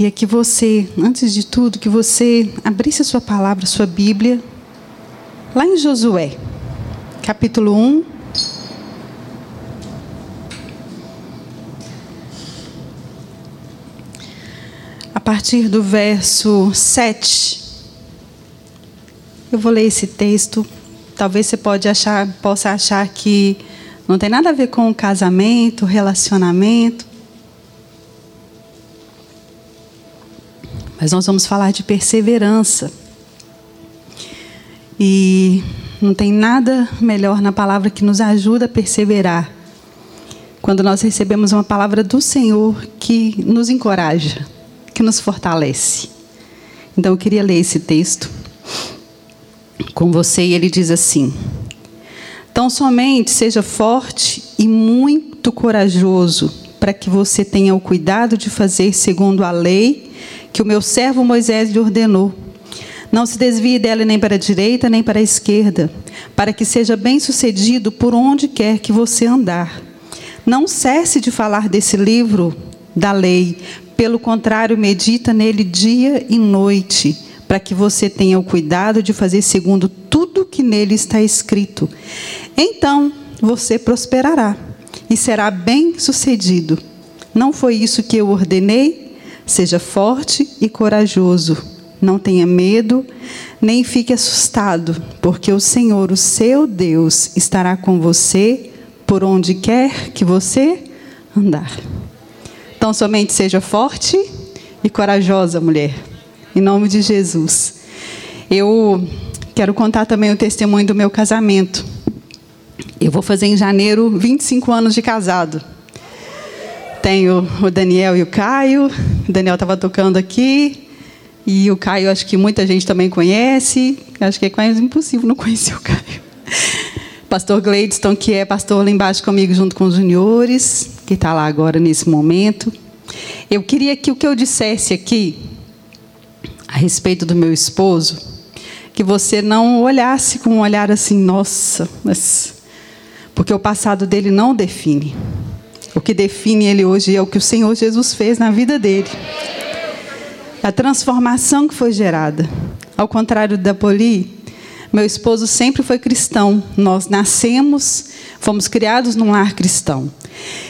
queria que você, antes de tudo, que você abrisse a sua palavra, a sua Bíblia, lá em Josué, capítulo 1. A partir do verso 7. Eu vou ler esse texto. Talvez você pode achar, possa achar que não tem nada a ver com casamento, relacionamento. Mas nós vamos falar de perseverança. E não tem nada melhor na palavra que nos ajuda a perseverar. Quando nós recebemos uma palavra do Senhor que nos encoraja, que nos fortalece. Então eu queria ler esse texto com você e ele diz assim: Então somente seja forte e muito corajoso, para que você tenha o cuidado de fazer segundo a lei que o meu servo Moisés lhe ordenou. Não se desvie dela nem para a direita nem para a esquerda, para que seja bem-sucedido por onde quer que você andar. Não cesse de falar desse livro da lei, pelo contrário, medita nele dia e noite, para que você tenha o cuidado de fazer segundo tudo que nele está escrito. Então você prosperará e será bem-sucedido. Não foi isso que eu ordenei? Seja forte e corajoso. Não tenha medo, nem fique assustado, porque o Senhor, o seu Deus, estará com você por onde quer que você andar. Então, somente seja forte e corajosa, mulher. Em nome de Jesus. Eu quero contar também o testemunho do meu casamento. Eu vou fazer em janeiro 25 anos de casado. Tenho o Daniel e o Caio. O Daniel estava tocando aqui. E o Caio, acho que muita gente também conhece. Acho que é quase impossível não conhecer o Caio. Pastor Gleidson, que é pastor lá embaixo comigo, junto com os juniores, que está lá agora nesse momento. Eu queria que o que eu dissesse aqui, a respeito do meu esposo, que você não olhasse com um olhar assim, nossa, mas. Porque o passado dele não define. O que define ele hoje é o que o Senhor Jesus fez na vida dele. A transformação que foi gerada. Ao contrário da Poli, meu esposo sempre foi cristão. Nós nascemos, fomos criados num lar cristão.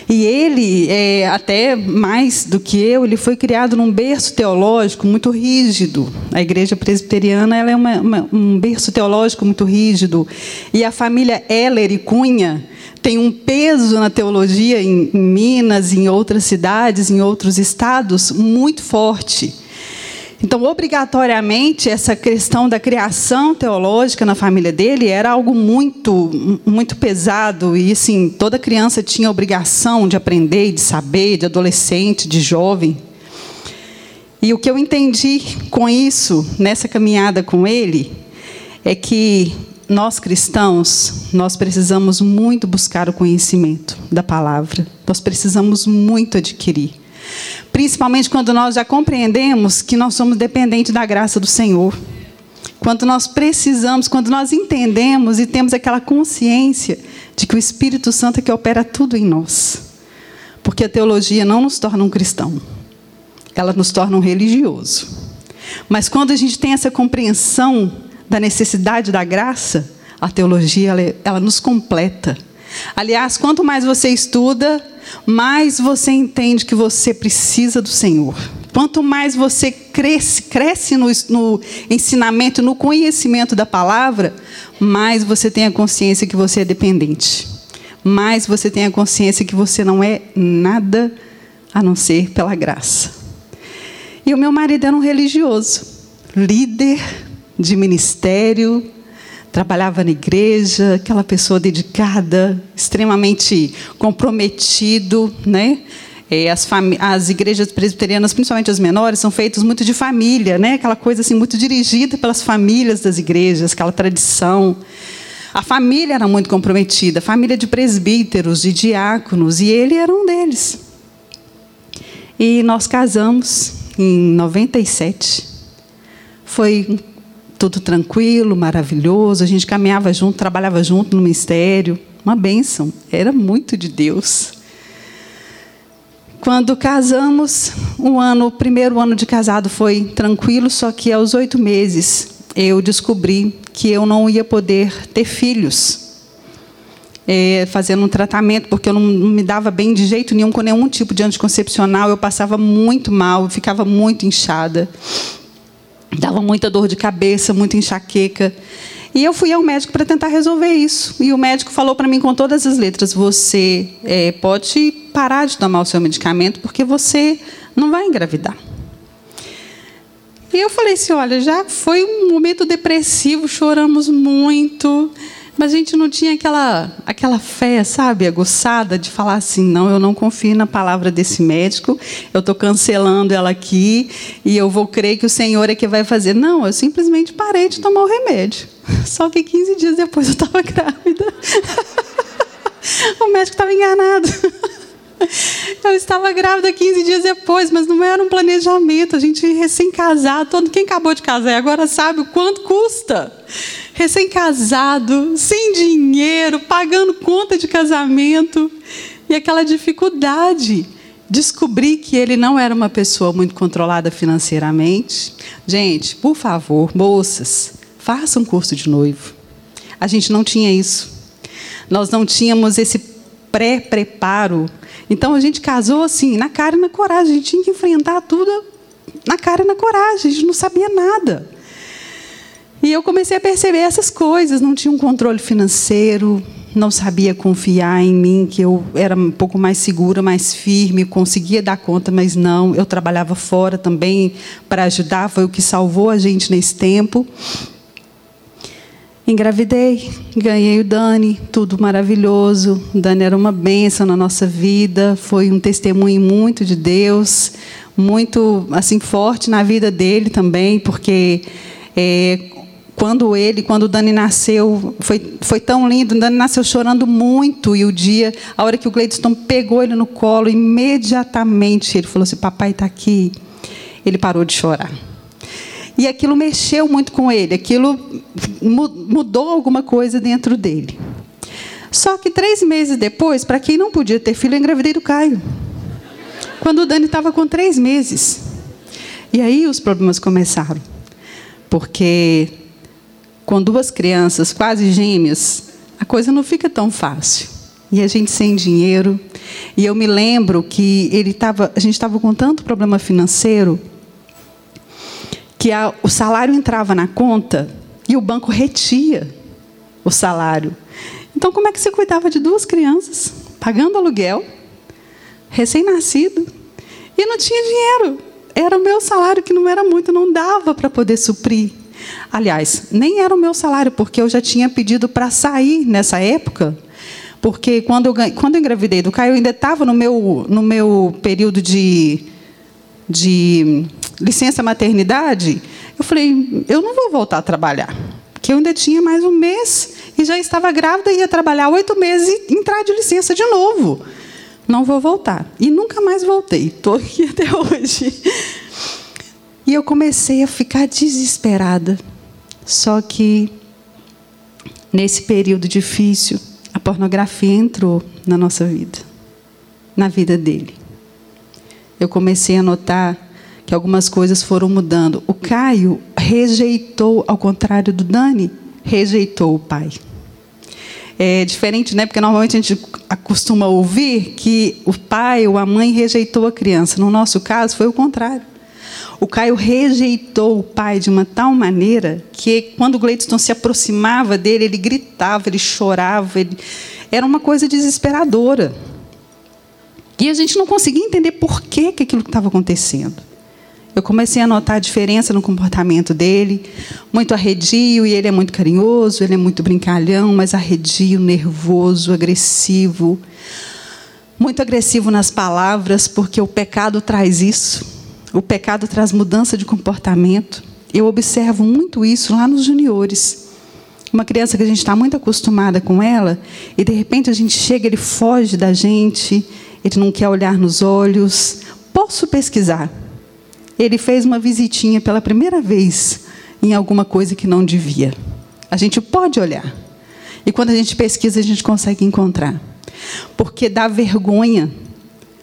E ele, é, até mais do que eu, ele foi criado num berço teológico muito rígido. A igreja presbiteriana ela é uma, uma, um berço teológico muito rígido. E a família Heller e Cunha tem um peso na teologia em, Minas, em outras cidades, em outros estados, muito forte. Então, obrigatoriamente, essa questão da criação teológica na família dele era algo muito, muito pesado. E, assim, toda criança tinha obrigação de aprender, de saber, de adolescente, de jovem. E o que eu entendi com isso, nessa caminhada com ele, é que nós cristãos, nós precisamos muito buscar o conhecimento da palavra. Nós precisamos muito adquirir. Principalmente quando nós já compreendemos que nós somos dependentes da graça do Senhor. Quando nós precisamos, quando nós entendemos e temos aquela consciência de que o Espírito Santo é que opera tudo em nós. Porque a teologia não nos torna um cristão, ela nos torna um religioso. Mas quando a gente tem essa compreensão da necessidade da graça, a teologia ela, ela nos completa. Aliás, quanto mais você estuda, mais você entende que você precisa do Senhor. Quanto mais você cresce, cresce no, no ensinamento, no conhecimento da palavra, mais você tem a consciência que você é dependente. Mais você tem a consciência que você não é nada a não ser pela graça. E o meu marido era um religioso, líder de ministério, trabalhava na igreja, aquela pessoa dedicada, extremamente comprometido, né? As, as, igrejas presbiterianas, principalmente as menores, são feitas muito de família, né? Aquela coisa assim muito dirigida pelas famílias das igrejas, aquela tradição. A família era muito comprometida, família de presbíteros, de diáconos, e ele era um deles. E nós casamos em 97. Foi tudo tranquilo, maravilhoso. A gente caminhava junto, trabalhava junto no ministério. Uma bênção. Era muito de Deus. Quando casamos, o ano, o primeiro ano de casado foi tranquilo, só que aos oito meses eu descobri que eu não ia poder ter filhos. É, fazendo um tratamento, porque eu não, me dava bem de jeito nenhum com nenhum tipo de anticoncepcional, eu passava muito mal, ficava muito inchada, dava muita dor de cabeça, muita enxaqueca. E eu fui ao médico para tentar resolver isso. E o médico falou para mim com todas as letras: você é, pode parar de tomar o seu medicamento porque você não vai engravidar. E eu falei assim: olha, já foi um momento depressivo, choramos muito. Mas a gente não tinha aquela, aquela fé, sabe, aguçada de falar assim: não, eu não confio na palavra desse médico, eu estou cancelando ela aqui e eu vou crer que o Senhor é que vai fazer. Não, eu simplesmente parei de tomar o remédio. Só que 15 dias depois eu estava grávida. o médico estava enganado. Eu estava grávida 15 dias depois, mas não era um planejamento. A gente recém-casado, todo quem acabou de casar agora sabe o quanto custa recém-casado, sem dinheiro, pagando conta de casamento, e aquela dificuldade. Descobri que ele não era uma pessoa muito controlada financeiramente. Gente, por favor, moças, façam um curso de noivo. A gente não tinha isso. Nós não tínhamos esse pré-preparo. Então a gente casou assim, na cara e na coragem. A gente tinha que enfrentar tudo na cara e na coragem. A gente não sabia nada. E eu comecei a perceber essas coisas, não tinha um controle financeiro, não sabia confiar em mim, que eu era um pouco mais segura, mais firme, conseguia dar conta, mas não. Eu trabalhava fora também para ajudar, foi o que salvou a gente nesse tempo. Engravidei, ganhei o Dani, tudo maravilhoso. O Dani era uma bênção na nossa vida, foi um testemunho muito de Deus, muito assim forte na vida dele também, porque é, quando ele, quando o Dani nasceu, foi, foi tão lindo. O Dani nasceu chorando muito. E o dia, a hora que o Gleidson pegou ele no colo, imediatamente ele falou assim: Papai está aqui. Ele parou de chorar. E aquilo mexeu muito com ele, aquilo mudou alguma coisa dentro dele. Só que três meses depois, para quem não podia ter filho, eu engravidei do Caio. Quando o Dani estava com três meses. E aí os problemas começaram. Porque com duas crianças quase gêmeas, a coisa não fica tão fácil. E a gente sem dinheiro. E eu me lembro que ele tava, a gente estava com tanto problema financeiro que a, o salário entrava na conta e o banco retia o salário. Então, como é que você cuidava de duas crianças, pagando aluguel, recém-nascido, e não tinha dinheiro? Era o meu salário que não era muito, não dava para poder suprir Aliás, nem era o meu salário, porque eu já tinha pedido para sair nessa época. Porque quando eu, quando eu engravidei do Caio, eu ainda estava no meu, no meu período de, de licença maternidade. Eu falei, eu não vou voltar a trabalhar. Porque eu ainda tinha mais um mês e já estava grávida, ia trabalhar oito meses e entrar de licença de novo. Não vou voltar. E nunca mais voltei. Estou aqui até hoje. E eu comecei a ficar desesperada. Só que, nesse período difícil, a pornografia entrou na nossa vida, na vida dele. Eu comecei a notar que algumas coisas foram mudando. O Caio rejeitou, ao contrário do Dani, rejeitou o pai. É diferente, né? Porque normalmente a gente acostuma ouvir que o pai ou a mãe rejeitou a criança. No nosso caso, foi o contrário. O Caio rejeitou o pai de uma tal maneira que, quando o Gleidson se aproximava dele, ele gritava, ele chorava. Ele... Era uma coisa desesperadora. E a gente não conseguia entender por que, que aquilo estava acontecendo. Eu comecei a notar a diferença no comportamento dele, muito arredio, e ele é muito carinhoso, ele é muito brincalhão, mas arredio, nervoso, agressivo. Muito agressivo nas palavras, porque o pecado traz isso. O pecado traz mudança de comportamento. Eu observo muito isso lá nos juniores. Uma criança que a gente está muito acostumada com ela, e de repente a gente chega, ele foge da gente, ele não quer olhar nos olhos. Posso pesquisar. Ele fez uma visitinha pela primeira vez em alguma coisa que não devia. A gente pode olhar. E quando a gente pesquisa, a gente consegue encontrar. Porque dá vergonha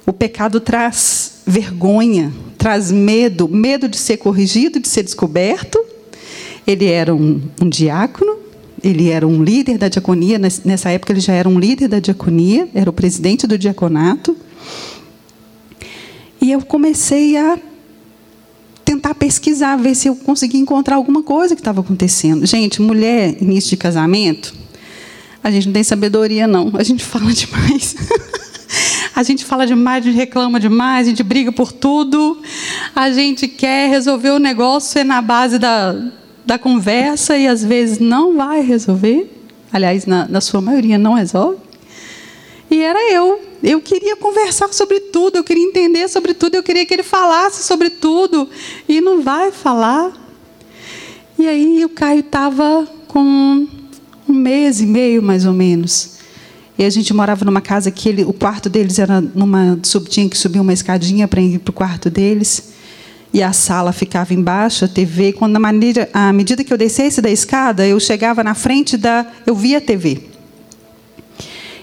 O pecado traz vergonha, traz medo, medo de ser corrigido, de ser descoberto. Ele era um, um diácono, ele era um líder da diaconia, nessa época ele já era um líder da diaconia, era o presidente do diaconato. E eu comecei a tentar pesquisar, ver se eu conseguia encontrar alguma coisa que estava acontecendo. Gente, mulher, início de casamento, a gente não tem sabedoria, não. A gente fala demais. a gente fala demais, a gente reclama demais, a gente briga por tudo. A gente quer resolver o negócio é na base da, da conversa e às vezes não vai resolver. Aliás, na, na sua maioria não resolve. E era eu. Eu queria conversar sobre tudo, eu queria entender sobre tudo, eu queria que ele falasse sobre tudo. E não vai falar. E aí o Caio estava com um mês e meio, mais ou menos. E a gente morava numa casa que ele, o quarto deles era numa. Tinha que subir uma escadinha para ir para o quarto deles. E a sala ficava embaixo, a TV. Quando, na maneira, à medida que eu descesse da escada, eu chegava na frente da. Eu via a TV.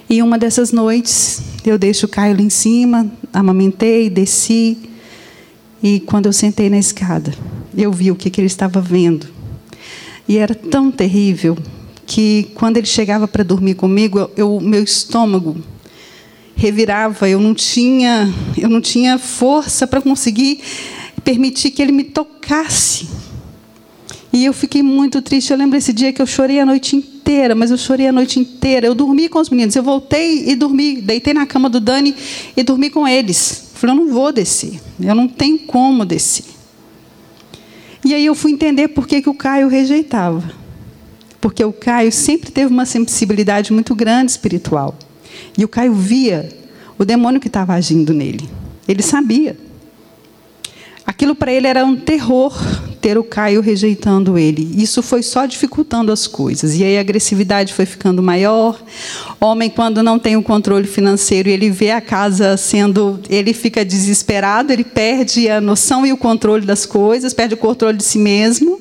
E uma dessas noites, eu deixo o Caio lá em cima, amamentei, desci. E quando eu sentei na escada, eu vi o que, que ele estava vendo. E era tão terrível que quando ele chegava para dormir comigo, eu, meu estômago revirava, eu não tinha, eu não tinha força para conseguir permitir que ele me tocasse. E eu fiquei muito triste. Eu lembro esse dia que eu chorei a noite inteira, mas eu chorei a noite inteira. Eu dormi com os meninos. Eu voltei e dormi, deitei na cama do Dani e dormi com eles. falei, eu não vou descer. Eu não tenho como descer. E aí eu fui entender por que, que o Caio rejeitava. Porque o Caio sempre teve uma sensibilidade muito grande espiritual. E o Caio via o demônio que estava agindo nele. Ele sabia. Aquilo para ele era um terror ter o Caio rejeitando ele. Isso foi só dificultando as coisas. E aí a agressividade foi ficando maior. Homem, quando não tem o controle financeiro, ele vê a casa sendo. Ele fica desesperado, ele perde a noção e o controle das coisas, perde o controle de si mesmo.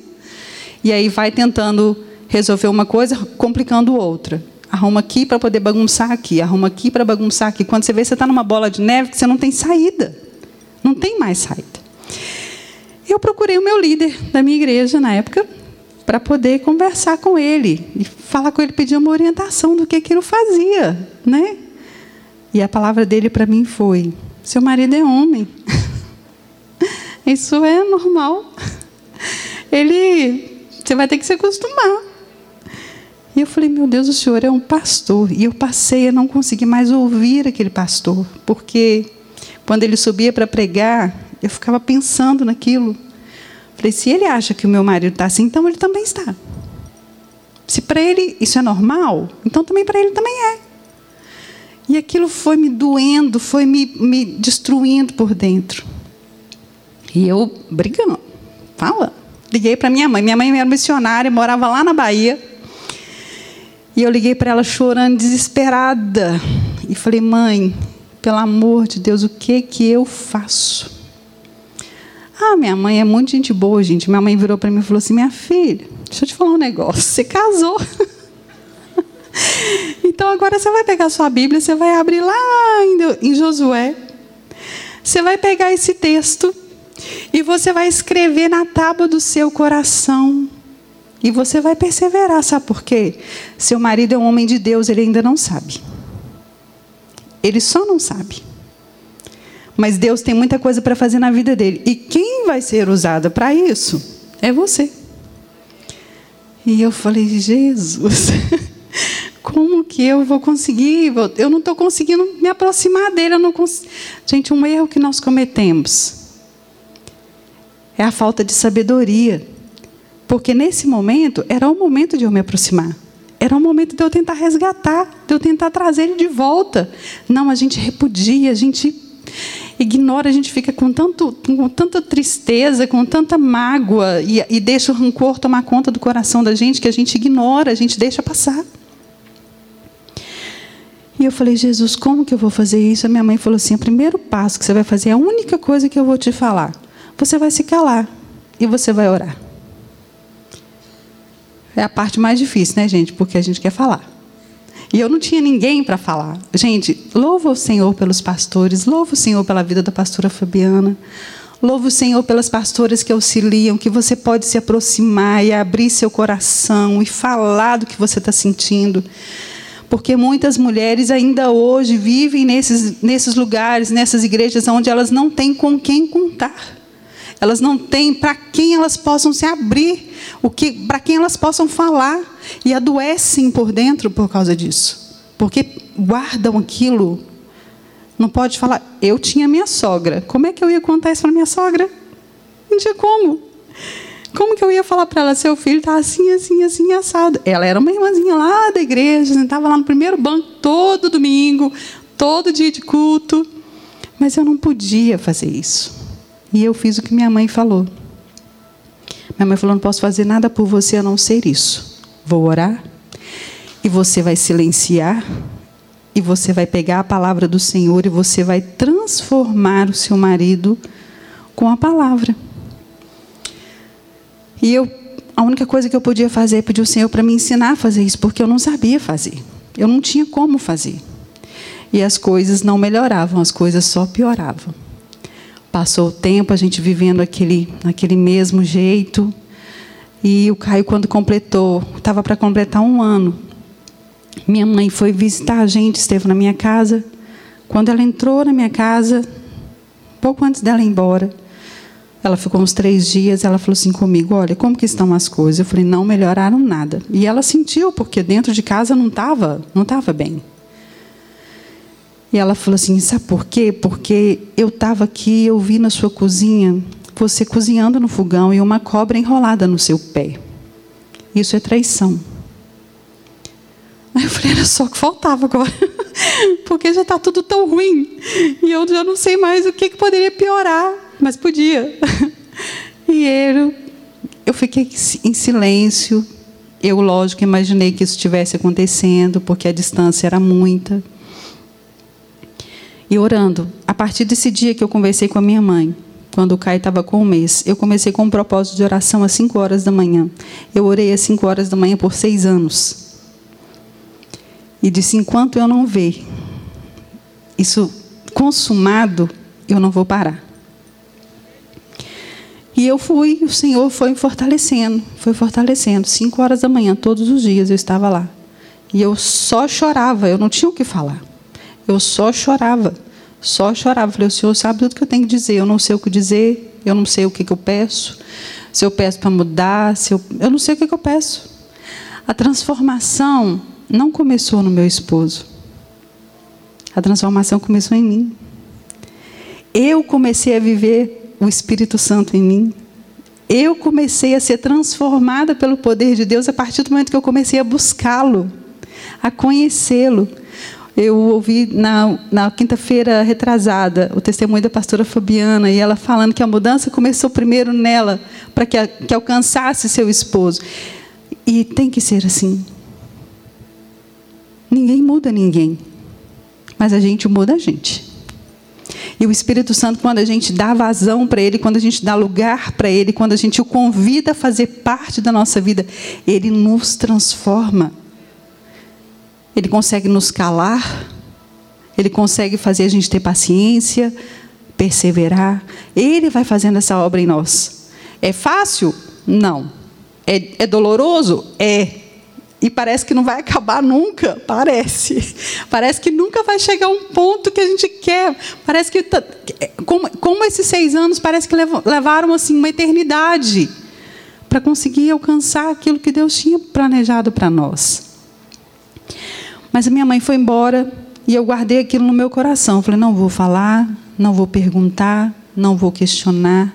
E aí vai tentando resolver uma coisa, complicando outra. Arruma aqui para poder bagunçar aqui, arruma aqui para bagunçar aqui. Quando você vê, você está numa bola de neve que você não tem saída. Não tem mais saída eu procurei o meu líder da minha igreja na época para poder conversar com ele e falar com ele, pedir uma orientação do que aquilo fazia, né? E a palavra dele para mim foi: seu marido é homem. Isso é normal. Ele, você vai ter que se acostumar. E eu falei, meu Deus, o senhor é um pastor. E eu passei a não conseguir mais ouvir aquele pastor, porque quando ele subia para pregar, eu ficava pensando naquilo. Falei, se ele acha que o meu marido está assim, então ele também está. Se para ele isso é normal, então também para ele também é. E aquilo foi me doendo, foi me, me destruindo por dentro. E eu brigando, fala. Liguei para minha mãe. Minha mãe era missionária, morava lá na Bahia. E eu liguei para ela chorando, desesperada. E falei, mãe, pelo amor de Deus, o que que eu faço? Ah, minha mãe é muito gente boa, gente. Minha mãe virou para mim e falou assim: Minha filha, deixa eu te falar um negócio. Você casou. então agora você vai pegar sua Bíblia, você vai abrir lá em Josué. Você vai pegar esse texto e você vai escrever na tábua do seu coração. E você vai perseverar, sabe por quê? Seu marido é um homem de Deus, ele ainda não sabe. Ele só não sabe. Mas Deus tem muita coisa para fazer na vida dele. E quem vai ser usada para isso é você. E eu falei, Jesus, como que eu vou conseguir? Eu não estou conseguindo me aproximar dele. Eu não cons... Gente, um erro que nós cometemos é a falta de sabedoria. Porque nesse momento era o momento de eu me aproximar. Era o momento de eu tentar resgatar, de eu tentar trazer ele de volta. Não, a gente repudia, a gente ignora, a gente fica com, tanto, com tanta tristeza, com tanta mágoa, e, e deixa o rancor tomar conta do coração da gente, que a gente ignora, a gente deixa passar. E eu falei, Jesus, como que eu vou fazer isso? A minha mãe falou assim: o primeiro passo que você vai fazer, a única coisa que eu vou te falar. Você vai se calar e você vai orar. É a parte mais difícil, né, gente? Porque a gente quer falar. E eu não tinha ninguém para falar. Gente, louva o Senhor pelos pastores, louva o Senhor pela vida da pastora Fabiana. Louva o Senhor pelas pastoras que auxiliam, que você pode se aproximar e abrir seu coração e falar do que você está sentindo. Porque muitas mulheres ainda hoje vivem nesses, nesses lugares, nessas igrejas, onde elas não têm com quem contar. Elas não têm para quem elas possam se abrir, o que, para quem elas possam falar e adoecem por dentro por causa disso, porque guardam aquilo. Não pode falar. Eu tinha minha sogra. Como é que eu ia contar isso para minha sogra? Não tinha como. Como que eu ia falar para ela, seu filho está assim, assim, assim, assado? Ela era uma irmãzinha lá da igreja, estava lá no primeiro banco todo domingo, todo dia de culto. Mas eu não podia fazer isso. E eu fiz o que minha mãe falou. Minha mãe falou: não posso fazer nada por você a não ser isso. Vou orar, e você vai silenciar, e você vai pegar a palavra do Senhor e você vai transformar o seu marido com a palavra. E eu, a única coisa que eu podia fazer é pedir ao Senhor para me ensinar a fazer isso, porque eu não sabia fazer. Eu não tinha como fazer. E as coisas não melhoravam, as coisas só pioravam. Passou o tempo, a gente vivendo aquele, aquele mesmo jeito. E o Caio, quando completou, estava para completar um ano. Minha mãe foi visitar a gente, esteve na minha casa. Quando ela entrou na minha casa, pouco antes dela ir embora, ela ficou uns três dias. Ela falou assim comigo: Olha, como que estão as coisas? Eu falei: Não melhoraram nada. E ela sentiu, porque dentro de casa não estava, não estava bem. E ela falou assim: sabe por quê? Porque eu estava aqui, eu vi na sua cozinha você cozinhando no fogão e uma cobra enrolada no seu pé. Isso é traição. Aí eu falei: era só que faltava agora. Porque já está tudo tão ruim. E eu já não sei mais o que, que poderia piorar. Mas podia. E eu, eu fiquei em silêncio. Eu, lógico, imaginei que isso estivesse acontecendo, porque a distância era muita e orando. A partir desse dia que eu conversei com a minha mãe, quando o Caio estava com um mês, eu comecei com um propósito de oração às 5 horas da manhã. Eu orei às 5 horas da manhã por seis anos. E disse: enquanto eu não ver isso consumado, eu não vou parar. E eu fui, o Senhor foi me fortalecendo, foi fortalecendo. Cinco horas da manhã, todos os dias eu estava lá. E eu só chorava, eu não tinha o que falar. Eu só chorava. Só chorava. Falei, o senhor sabe tudo que eu tenho que dizer. Eu não sei o que dizer, eu não sei o que, que eu peço. Se eu peço para mudar, se eu, eu não sei o que, que eu peço. A transformação não começou no meu esposo. A transformação começou em mim. Eu comecei a viver o Espírito Santo em mim. Eu comecei a ser transformada pelo poder de Deus a partir do momento que eu comecei a buscá-lo, a conhecê-lo. Eu ouvi na, na quinta-feira retrasada o testemunho da pastora Fabiana e ela falando que a mudança começou primeiro nela, para que, que alcançasse seu esposo. E tem que ser assim. Ninguém muda ninguém, mas a gente muda a gente. E o Espírito Santo, quando a gente dá vazão para Ele, quando a gente dá lugar para Ele, quando a gente o convida a fazer parte da nossa vida, Ele nos transforma. Ele consegue nos calar, ele consegue fazer a gente ter paciência, perseverar. Ele vai fazendo essa obra em nós. É fácil? Não. É, é doloroso? É. E parece que não vai acabar nunca. Parece. Parece que nunca vai chegar um ponto que a gente quer. Parece que. Tá, como, como esses seis anos parece que levaram assim, uma eternidade para conseguir alcançar aquilo que Deus tinha planejado para nós. Mas a minha mãe foi embora e eu guardei aquilo no meu coração. Falei, não vou falar, não vou perguntar, não vou questionar.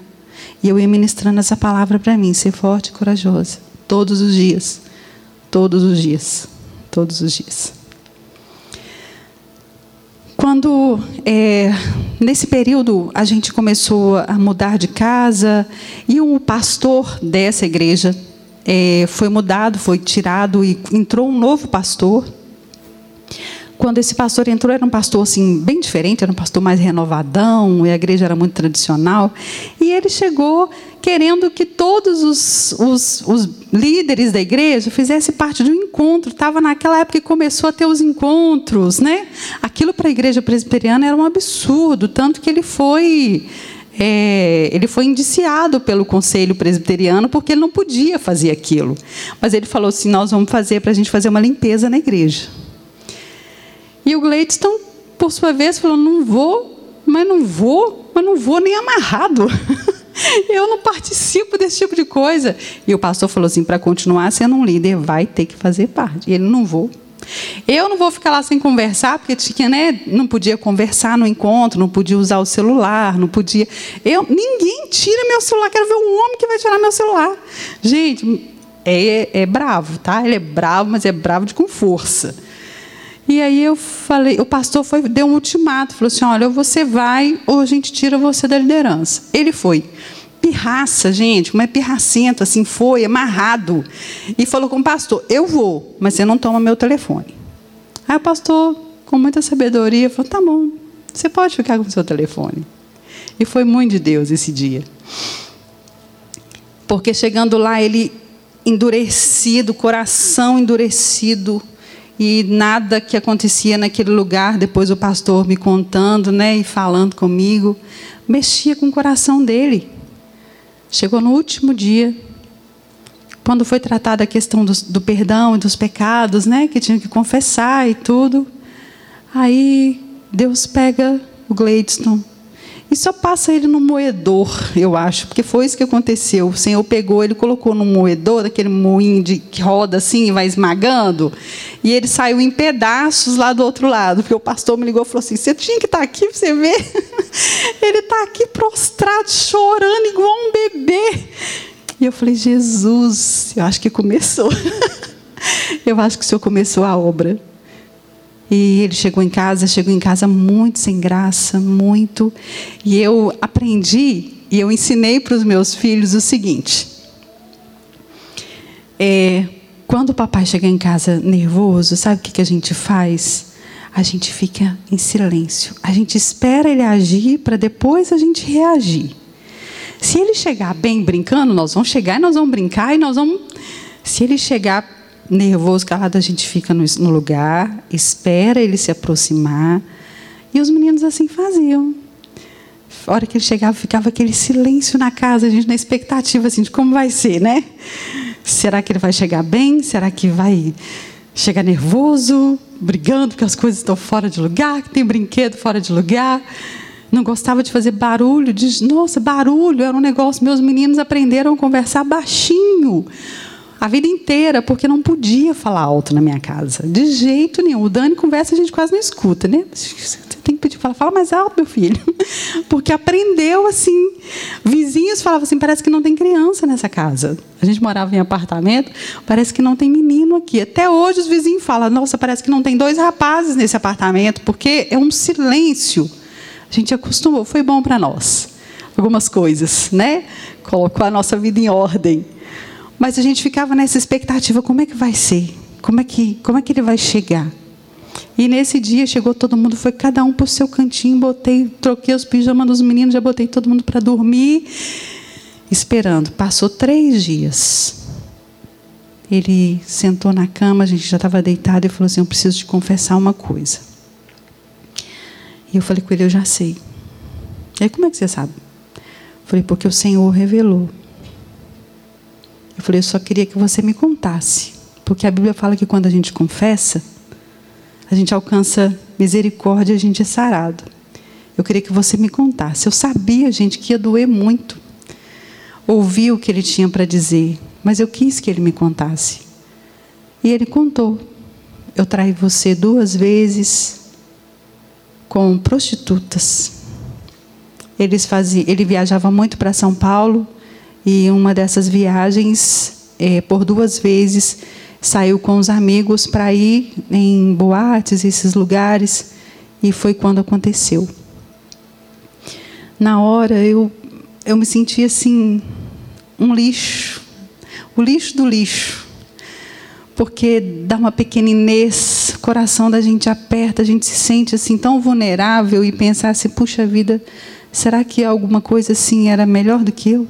E eu ia ministrando essa palavra para mim, ser forte e corajosa, todos os dias. Todos os dias. Todos os dias. Quando, é, nesse período, a gente começou a mudar de casa, e o pastor dessa igreja é, foi mudado, foi tirado, e entrou um novo pastor quando esse pastor entrou, era um pastor assim bem diferente, era um pastor mais renovadão, e a igreja era muito tradicional. E ele chegou querendo que todos os, os, os líderes da igreja fizessem parte de um encontro. Estava naquela época que começou a ter os encontros, né? Aquilo para a igreja presbiteriana era um absurdo, tanto que ele foi é, ele foi indiciado pelo conselho presbiteriano porque ele não podia fazer aquilo. Mas ele falou assim: nós vamos fazer para a gente fazer uma limpeza na igreja. E o Gladstone, por sua vez, falou: não vou, mas não vou, mas não vou nem amarrado. Eu não participo desse tipo de coisa. E o pastor falou assim: para continuar sendo um líder, vai ter que fazer parte. E ele não vou. Eu não vou ficar lá sem conversar, porque tinha, né, não podia conversar no encontro, não podia usar o celular, não podia. Eu, ninguém tira meu celular. Quero ver um homem que vai tirar meu celular. Gente, é, é bravo, tá? Ele é bravo, mas é bravo de com força. E aí eu falei, o pastor foi, deu um ultimato, falou assim: olha, ou você vai, ou a gente tira você da liderança. Ele foi. Pirraça, gente, como é pirracento, assim, foi, amarrado. E falou com o pastor: eu vou, mas você não toma meu telefone. Aí o pastor, com muita sabedoria, falou: tá bom, você pode ficar com o seu telefone. E foi muito de Deus esse dia. Porque chegando lá, ele endurecido, coração endurecido, e nada que acontecia naquele lugar, depois o pastor me contando, né, e falando comigo, mexia com o coração dele. Chegou no último dia, quando foi tratada a questão do, do perdão e dos pecados, né, que tinha que confessar e tudo, aí Deus pega o Gladstone e só passa ele no moedor, eu acho, porque foi isso que aconteceu. O Senhor pegou, ele colocou no moedor, daquele moinho de, que roda assim e vai esmagando, e ele saiu em pedaços lá do outro lado. Porque o pastor me ligou e falou assim: Você tinha que estar aqui para você ver. ele está aqui prostrado, chorando, igual um bebê. E eu falei: Jesus, eu acho que começou. eu acho que o Senhor começou a obra. E ele chegou em casa, chegou em casa muito sem graça, muito. E eu aprendi e eu ensinei para os meus filhos o seguinte: é, quando o papai chega em casa nervoso, sabe o que, que a gente faz? A gente fica em silêncio. A gente espera ele agir para depois a gente reagir. Se ele chegar bem brincando, nós vamos chegar e nós vamos brincar e nós vamos. Se ele chegar nervoso, calado, a gente fica no, no lugar, espera ele se aproximar. E os meninos assim faziam. A hora que ele chegava, ficava aquele silêncio na casa, a gente na expectativa assim, de como vai ser, né? Será que ele vai chegar bem? Será que vai chegar nervoso, brigando porque as coisas estão fora de lugar, que tem brinquedo fora de lugar? Não gostava de fazer barulho, de, nossa, barulho era um negócio. Meus meninos aprenderam a conversar baixinho a vida inteira, porque não podia falar alto na minha casa. De jeito nenhum. O Dani conversa, a gente quase não escuta, né? Você tem que pedir, fala, fala mais alto, meu filho. Porque aprendeu assim. Vizinhos falavam assim: parece que não tem criança nessa casa. A gente morava em apartamento, parece que não tem menino aqui. Até hoje os vizinhos falam: nossa, parece que não tem dois rapazes nesse apartamento, porque é um silêncio. A gente acostumou, foi bom para nós. Algumas coisas, né? Colocou a nossa vida em ordem. Mas a gente ficava nessa expectativa, como é que vai ser? Como é que, como é que ele vai chegar? E nesse dia chegou todo mundo, foi cada um para o seu cantinho, botei, troquei os pijamas dos meninos, já botei todo mundo para dormir, esperando. Passou três dias. Ele sentou na cama, a gente já estava deitado e falou assim: Eu preciso te confessar uma coisa. E eu falei com ele: Eu já sei. E aí, como é que você sabe? Eu falei: Porque o Senhor revelou. Eu falei, eu só queria que você me contasse. Porque a Bíblia fala que quando a gente confessa, a gente alcança misericórdia, a gente é sarado. Eu queria que você me contasse. Eu sabia, gente, que ia doer muito. Ouvi o que ele tinha para dizer, mas eu quis que ele me contasse. E ele contou. Eu traí você duas vezes com prostitutas. Eles faziam, ele viajava muito para São Paulo e uma dessas viagens, é, por duas vezes, saiu com os amigos para ir em boates, esses lugares, e foi quando aconteceu. Na hora eu eu me senti assim um lixo, o lixo do lixo, porque dá uma pequeninez, o coração da gente aperta, a gente se sente assim tão vulnerável e pensar assim, puxa vida, será que alguma coisa assim era melhor do que eu?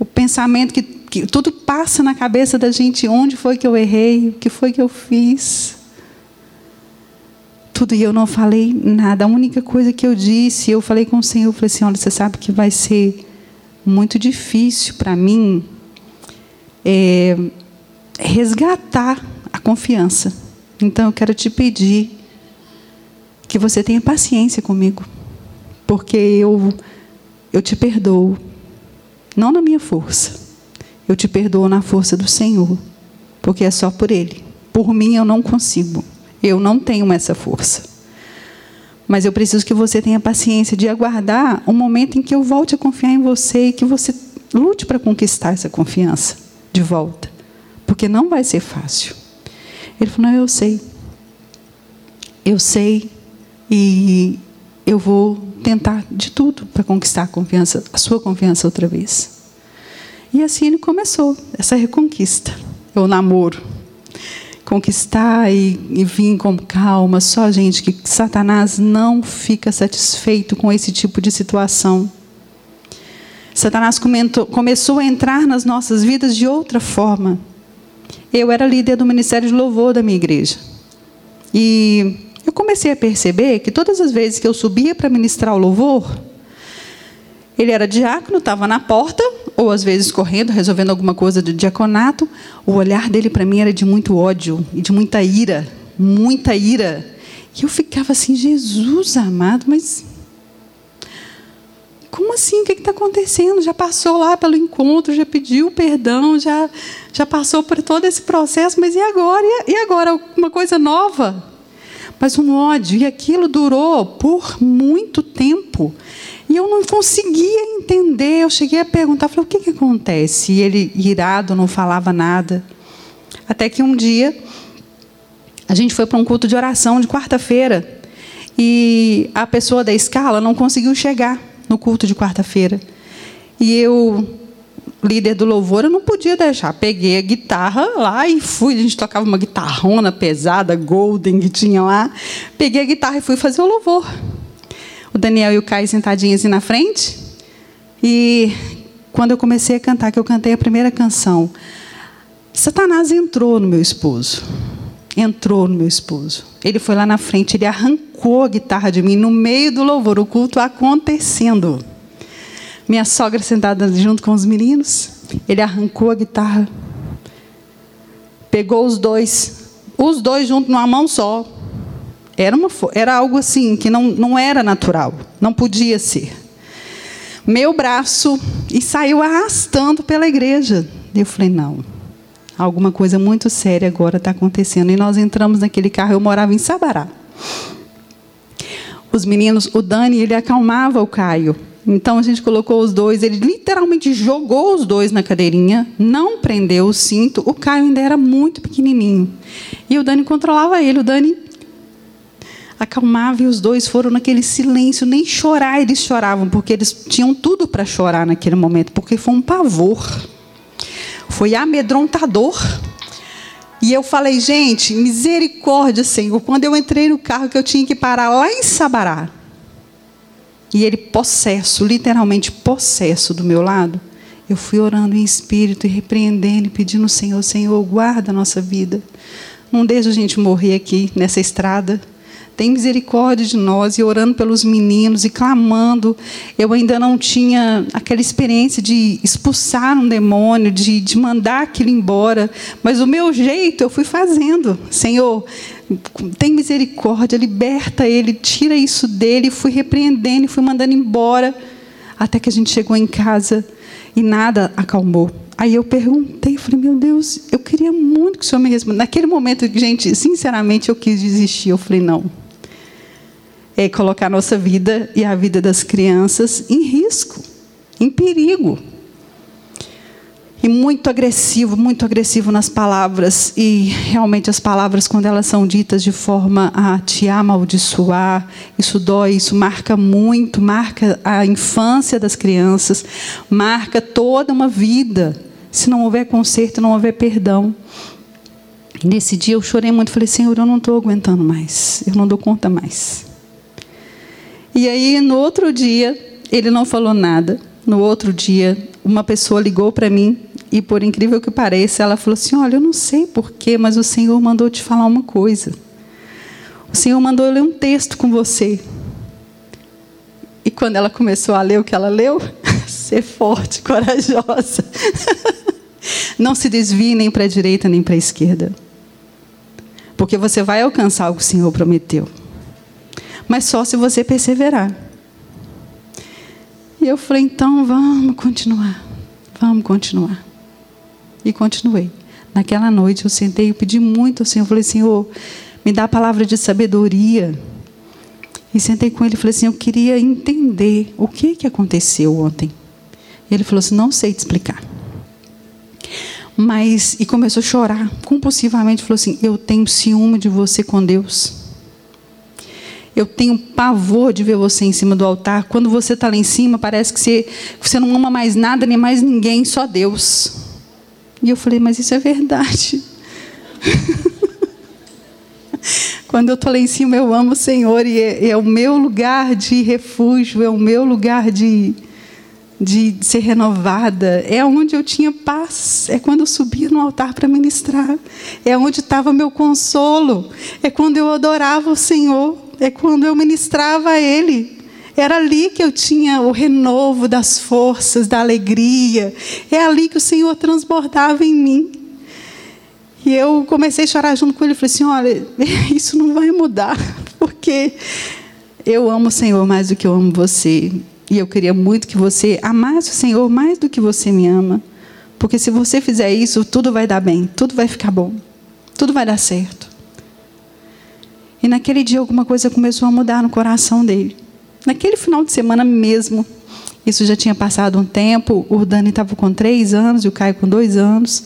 O pensamento que, que tudo passa na cabeça da gente: onde foi que eu errei? O que foi que eu fiz? Tudo e eu não falei nada. A única coisa que eu disse, eu falei com o Senhor, eu falei assim: olha, você sabe que vai ser muito difícil para mim é, resgatar a confiança. Então eu quero te pedir que você tenha paciência comigo, porque eu eu te perdoo, não na minha força. Eu te perdoo na força do Senhor, porque é só por ele. Por mim eu não consigo. Eu não tenho essa força. Mas eu preciso que você tenha paciência de aguardar o momento em que eu volte a confiar em você e que você lute para conquistar essa confiança de volta. Porque não vai ser fácil. Ele falou: Não, eu sei. Eu sei e eu vou tentar de tudo para conquistar a confiança, a sua confiança outra vez. E assim ele começou essa reconquista, o namoro. Conquistar e, e vir com calma, só gente que Satanás não fica satisfeito com esse tipo de situação. Satanás comentou, começou a entrar nas nossas vidas de outra forma. Eu era líder do ministério de louvor da minha igreja. E eu comecei a perceber que todas as vezes que eu subia para ministrar o louvor, ele era diácono, estava na porta, ou às vezes correndo, resolvendo alguma coisa do diaconato. O olhar dele para mim era de muito ódio e de muita ira, muita ira. E eu ficava assim, Jesus amado, mas como assim? O que está acontecendo? Já passou lá pelo encontro, já pediu perdão, já, já passou por todo esse processo, mas e agora? E agora? Uma coisa nova? Mas um ódio, e aquilo durou por muito tempo. E eu não conseguia entender. Eu cheguei a perguntar, falei, o que, que acontece? E ele, irado, não falava nada. Até que um dia, a gente foi para um culto de oração de quarta-feira. E a pessoa da escala não conseguiu chegar no culto de quarta-feira. E eu, líder do louvor, eu não podia deixar. Peguei a guitarra lá e fui. A gente tocava uma guitarrona pesada, golden que tinha lá. Peguei a guitarra e fui fazer o louvor. O Daniel e o Caio sentadinhos assim na frente. E quando eu comecei a cantar, que eu cantei a primeira canção, Satanás entrou no meu esposo entrou no meu esposo. Ele foi lá na frente, ele arrancou a guitarra de mim no meio do louvor, o culto acontecendo. Minha sogra sentada junto com os meninos, ele arrancou a guitarra, pegou os dois, os dois juntos numa mão só. Era, uma, era algo assim que não, não era natural, não podia ser. Meu braço e saiu arrastando pela igreja. Eu falei: não, alguma coisa muito séria agora está acontecendo. E nós entramos naquele carro, eu morava em Sabará. Os meninos, o Dani, ele acalmava o Caio. Então a gente colocou os dois, ele literalmente jogou os dois na cadeirinha, não prendeu o cinto. O Caio ainda era muito pequenininho. E o Dani controlava ele. O Dani acalmava e os dois foram naquele silêncio, nem chorar eles choravam, porque eles tinham tudo para chorar naquele momento, porque foi um pavor. Foi amedrontador. E eu falei, gente, misericórdia, Senhor. Quando eu entrei no carro que eu tinha que parar lá em Sabará, e ele possesso, literalmente possesso do meu lado, eu fui orando em espírito e repreendendo e pedindo ao Senhor, Senhor, guarda a nossa vida. Não deixa a gente morrer aqui nessa estrada tem misericórdia de nós, e orando pelos meninos e clamando. Eu ainda não tinha aquela experiência de expulsar um demônio, de, de mandar aquilo embora, mas o meu jeito eu fui fazendo. Senhor, tem misericórdia, liberta ele, tira isso dele. Fui repreendendo, fui mandando embora, até que a gente chegou em casa e nada acalmou. Aí eu perguntei, falei, meu Deus, eu queria muito que o Senhor me respondesse. Naquele momento, gente, sinceramente, eu quis desistir. Eu falei, não, é colocar a nossa vida e a vida das crianças em risco, em perigo. E muito agressivo, muito agressivo nas palavras. E realmente as palavras, quando elas são ditas de forma a te amaldiçoar, isso dói, isso marca muito, marca a infância das crianças, marca toda uma vida. Se não houver conserto, não houver perdão. Nesse dia eu chorei muito, falei, Senhor, eu não estou aguentando mais, eu não dou conta mais. E aí, no outro dia, ele não falou nada. no outro dia, uma pessoa ligou para mim e, por incrível que pareça, ela falou assim: Olha, eu não sei porquê, mas o Senhor mandou te falar uma coisa. O Senhor mandou eu ler um texto com você. E quando ela começou a ler o que ela leu, ser forte, corajosa. Não se desvie nem para a direita nem para a esquerda. Porque você vai alcançar o que o Senhor prometeu. Mas só se você perseverar. E eu falei, então vamos continuar. Vamos continuar. E continuei. Naquela noite eu sentei e pedi muito ao Senhor. Eu falei, Senhor, me dá a palavra de sabedoria. E sentei com ele e falei assim: Eu queria entender o que, que aconteceu ontem. E ele falou assim: Não sei te explicar. Mas, e começou a chorar compulsivamente. Falou assim: Eu tenho ciúme de você com Deus. Eu tenho pavor de ver você em cima do altar. Quando você está lá em cima, parece que você, você não ama mais nada, nem mais ninguém, só Deus. E eu falei: Mas isso é verdade. Quando eu estou lá em cima, eu amo o Senhor e é, é, o meu lugar de refúgio, é o meu lugar de, de ser renovada. É onde eu tinha paz. É quando eu subia no altar para ministrar. É onde estava meu consolo. É quando eu adorava o Senhor. É quando eu ministrava a Ele. Era ali que eu tinha o renovo das forças, da alegria. É ali que o Senhor transbordava em mim. E eu comecei a chorar junto com ele. Falei assim: olha, isso não vai mudar, porque eu amo o Senhor mais do que eu amo você. E eu queria muito que você amasse o Senhor mais do que você me ama. Porque se você fizer isso, tudo vai dar bem, tudo vai ficar bom, tudo vai dar certo. E naquele dia alguma coisa começou a mudar no coração dele. Naquele final de semana mesmo, isso já tinha passado um tempo, o Dani estava com três anos e o Caio com dois anos.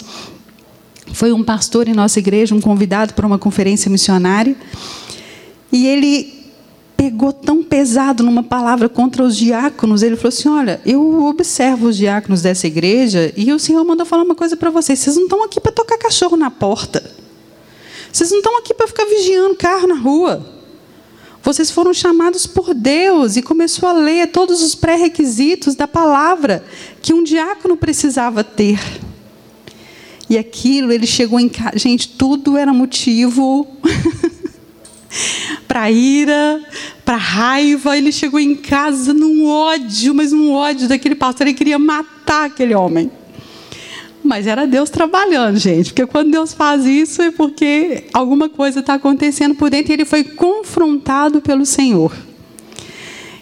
Foi um pastor em nossa igreja, um convidado para uma conferência missionária. E ele pegou tão pesado numa palavra contra os diáconos. Ele falou assim: Olha, eu observo os diáconos dessa igreja e o Senhor mandou falar uma coisa para vocês. Vocês não estão aqui para tocar cachorro na porta. Vocês não estão aqui para ficar vigiando carro na rua. Vocês foram chamados por Deus e começou a ler todos os pré-requisitos da palavra que um diácono precisava ter. E aquilo, ele chegou em casa. Gente, tudo era motivo para ira, para raiva. Ele chegou em casa num ódio, mas um ódio daquele pastor. Ele queria matar aquele homem. Mas era Deus trabalhando, gente. Porque quando Deus faz isso é porque alguma coisa está acontecendo por dentro. E ele foi confrontado pelo Senhor.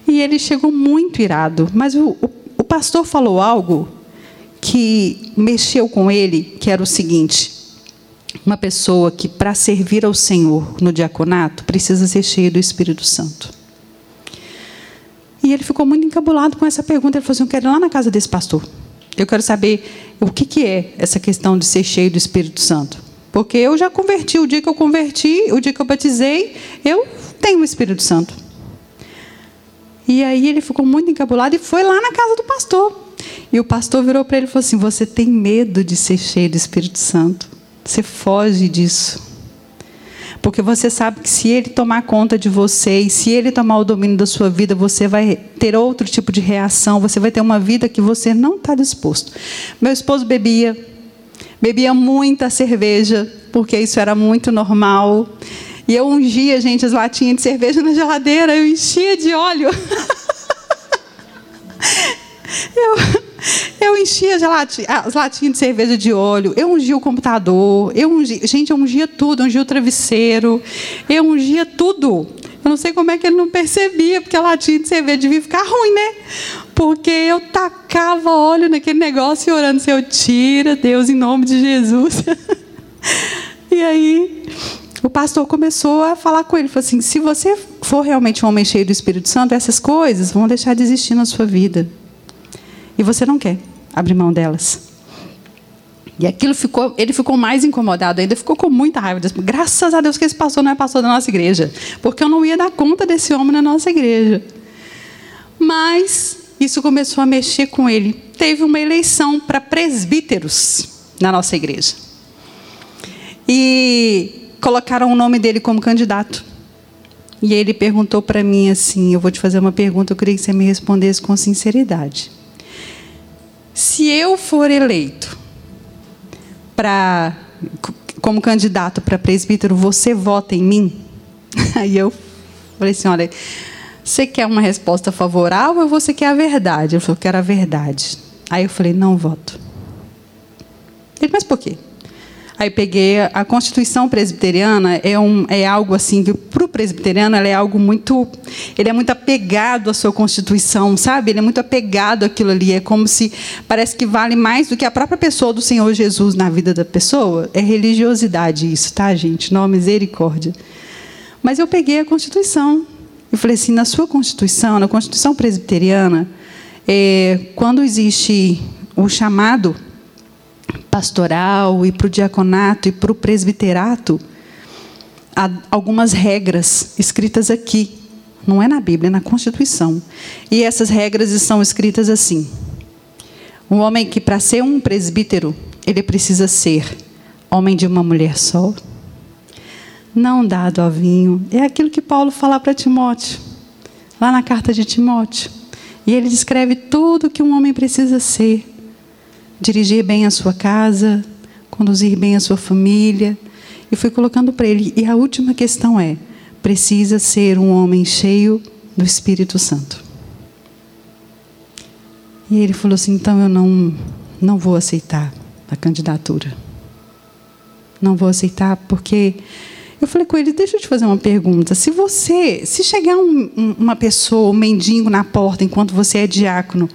E ele chegou muito irado. Mas o, o, o pastor falou algo que mexeu com ele, que era o seguinte: uma pessoa que, para servir ao Senhor no diaconato, precisa ser cheia do Espírito Santo. E ele ficou muito encabulado com essa pergunta. Ele falou assim: Eu quero ir lá na casa desse pastor. Eu quero saber o que, que é essa questão de ser cheio do Espírito Santo. Porque eu já converti, o dia que eu converti, o dia que eu batizei, eu tenho o Espírito Santo. E aí ele ficou muito encabulado e foi lá na casa do pastor. E o pastor virou para ele e falou assim: Você tem medo de ser cheio do Espírito Santo. Você foge disso. Porque você sabe que se ele tomar conta de você e se ele tomar o domínio da sua vida, você vai ter outro tipo de reação, você vai ter uma vida que você não está disposto. Meu esposo bebia, bebia muita cerveja, porque isso era muito normal. E eu ungia, gente, as latinhas de cerveja na geladeira, eu enchia de óleo. eu, eu enchia as latinhas de cerveja de óleo, eu ungia o computador, eu ungia, gente, eu ungia tudo, eu ungia o travesseiro, eu ungia tudo. Eu não sei como é que ele não percebia, porque a latinha de cerveja devia ficar ruim, né? Porque eu tacava óleo naquele negócio e orando, Senhor, tira, Deus, em nome de Jesus. e aí, o pastor começou a falar com ele, falou assim, se você for realmente um homem cheio do Espírito Santo, essas coisas vão deixar de existir na sua vida. E você não quer abrir mão delas. E aquilo ficou, ele ficou mais incomodado ainda, ficou com muita raiva. Disse, Graças a Deus que esse pastor não é pastor da nossa igreja, porque eu não ia dar conta desse homem na nossa igreja. Mas isso começou a mexer com ele. Teve uma eleição para presbíteros na nossa igreja. E colocaram o nome dele como candidato. E ele perguntou para mim assim: Eu vou te fazer uma pergunta, eu queria que você me respondesse com sinceridade. Se eu for eleito para como candidato para presbítero, você vota em mim? Aí eu falei assim, olha, você quer uma resposta favorável ou você quer a verdade? Ele falou, quero a verdade. Aí eu falei, não voto. Ele, mas por quê? Aí peguei a Constituição presbiteriana é, um, é algo assim que para o presbiteriano é algo muito, ele é muito apegado à sua Constituição, sabe? Ele é muito apegado àquilo ali. É como se parece que vale mais do que a própria pessoa do Senhor Jesus na vida da pessoa. É religiosidade isso, tá, gente? Não misericórdia. Mas eu peguei a Constituição e falei assim, na sua Constituição, na Constituição presbiteriana, é, quando existe o chamado pastoral e para o diaconato e para o presbiterato, há algumas regras escritas aqui. Não é na Bíblia, é na Constituição. E essas regras estão escritas assim: um homem que, para ser um presbítero, ele precisa ser homem de uma mulher só, não dado ao vinho. É aquilo que Paulo fala para Timóteo, lá na carta de Timóteo. E ele descreve tudo que um homem precisa ser dirigir bem a sua casa, conduzir bem a sua família. E fui colocando para ele. E a última questão é: precisa ser um homem cheio do Espírito Santo. E ele falou assim: então eu não, não vou aceitar a candidatura. Não vou aceitar porque. Eu falei com ele: deixa eu te fazer uma pergunta. Se você. Se chegar um, um, uma pessoa, um mendigo na porta enquanto você é diácono,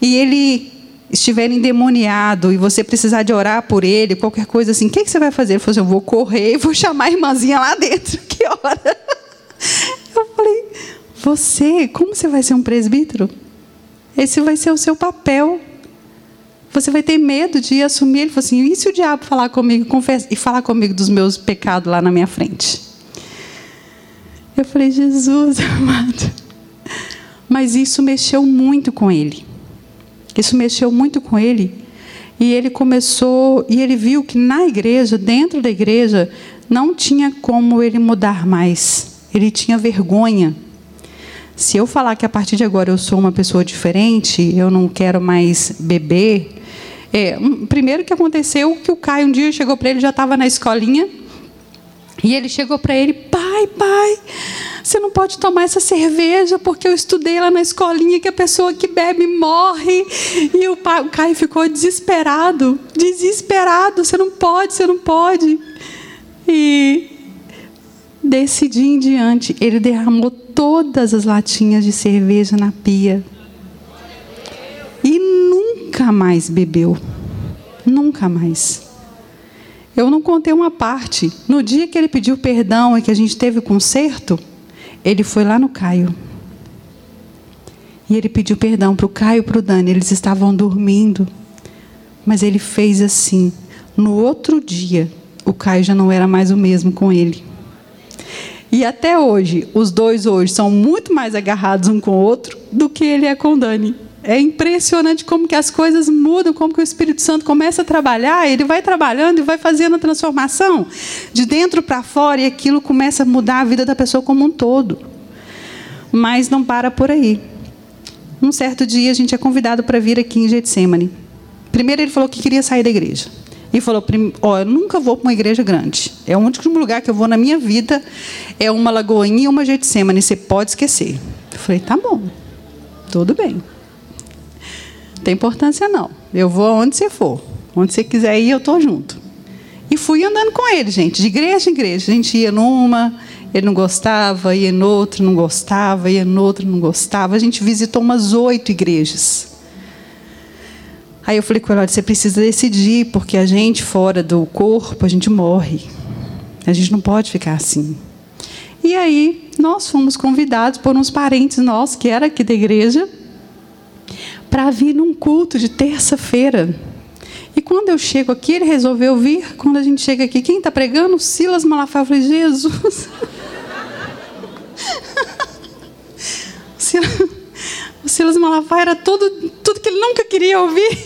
e ele estiver endemoniado e você precisar de orar por ele, qualquer coisa assim, o que, que você vai fazer? Ele falou assim: eu vou correr e vou chamar a irmãzinha lá dentro. Que hora? Eu falei: você, como você vai ser um presbítero? Esse vai ser o seu papel. Você vai ter medo de assumir. Ele falou assim: e se o diabo falar comigo confessa, e falar comigo dos meus pecados lá na minha frente? Eu falei: Jesus amado. Mas isso mexeu muito com ele. Isso mexeu muito com ele. E ele começou, e ele viu que na igreja, dentro da igreja, não tinha como ele mudar mais. Ele tinha vergonha. Se eu falar que a partir de agora eu sou uma pessoa diferente, eu não quero mais beber. É, primeiro que aconteceu que o Caio um dia chegou para ele, já estava na escolinha, e ele chegou para ele, pai, pai, você não pode tomar essa cerveja porque eu estudei lá na escolinha que a pessoa que bebe morre. E o, pai, o Caio ficou desesperado, desesperado. Você não pode, você não pode. E desse dia em diante, ele derramou todas as latinhas de cerveja na pia. E nunca mais bebeu. Nunca mais. Eu não contei uma parte. No dia que ele pediu perdão e que a gente teve o conserto, ele foi lá no Caio. E ele pediu perdão para o Caio e para o Dani. Eles estavam dormindo. Mas ele fez assim. No outro dia, o Caio já não era mais o mesmo com ele. E até hoje, os dois hoje são muito mais agarrados um com o outro do que ele é com o Dani. É impressionante como que as coisas mudam, como que o Espírito Santo começa a trabalhar, ele vai trabalhando e vai fazendo a transformação de dentro para fora e aquilo começa a mudar a vida da pessoa como um todo. Mas não para por aí. Um certo dia a gente é convidado para vir aqui em Getsemane. Primeiro ele falou que queria sair da igreja. E falou: Ó, eu nunca vou para uma igreja grande. É o único lugar que eu vou na minha vida. É uma lagoinha e uma Getsemane. Você pode esquecer. Eu falei: tá bom, tudo bem. Não tem importância não. Eu vou aonde você for. Onde você quiser ir, eu estou junto. E fui andando com ele, gente, de igreja em igreja. A gente ia numa, ele não gostava, ia noutra, não gostava, ia noutra, não gostava. A gente visitou umas oito igrejas. Aí eu falei com ele, olha, você precisa decidir, porque a gente fora do corpo, a gente morre. A gente não pode ficar assim. E aí nós fomos convidados por uns parentes nossos, que era aqui da igreja, para vir num culto de terça-feira. E quando eu chego aqui, ele resolveu vir. Quando a gente chega aqui, quem está pregando? Silas Malafaia. Eu falei, Jesus. o Silas Malafaia era tudo, tudo que ele nunca queria ouvir.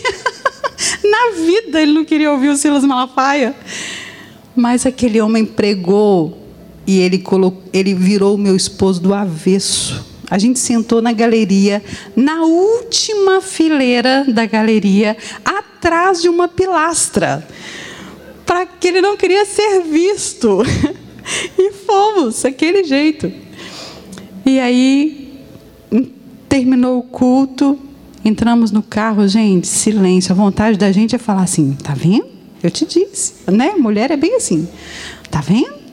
Na vida ele não queria ouvir o Silas Malafaia. Mas aquele homem pregou e ele, colocou, ele virou o meu esposo do avesso. A gente sentou na galeria, na última fileira da galeria, atrás de uma pilastra, para que ele não queria ser visto. E fomos, daquele jeito. E aí, terminou o culto, entramos no carro, gente, silêncio. A vontade da gente é falar assim: tá vendo? Eu te disse, né? Mulher é bem assim. Tá vendo?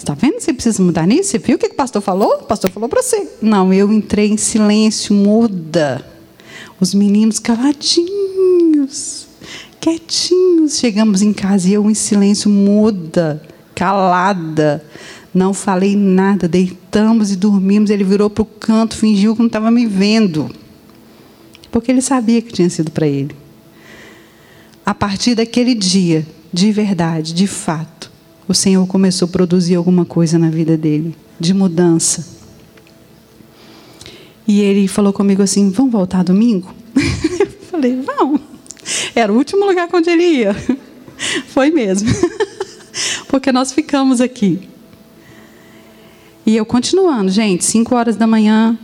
Está vendo? Você precisa mudar nisso? Você viu o que o pastor falou? O pastor falou para você. Não, eu entrei em silêncio, muda. Os meninos caladinhos, quietinhos. Chegamos em casa e eu em silêncio, muda, calada. Não falei nada, deitamos e dormimos. Ele virou para o canto, fingiu que não estava me vendo. Porque ele sabia que tinha sido para ele. A partir daquele dia, de verdade, de fato, o Senhor começou a produzir alguma coisa na vida dele, de mudança. E ele falou comigo assim: Vamos voltar domingo? Eu falei: Vamos. Era o último lugar onde ele ia. Foi mesmo. Porque nós ficamos aqui. E eu continuando, gente, cinco horas da manhã,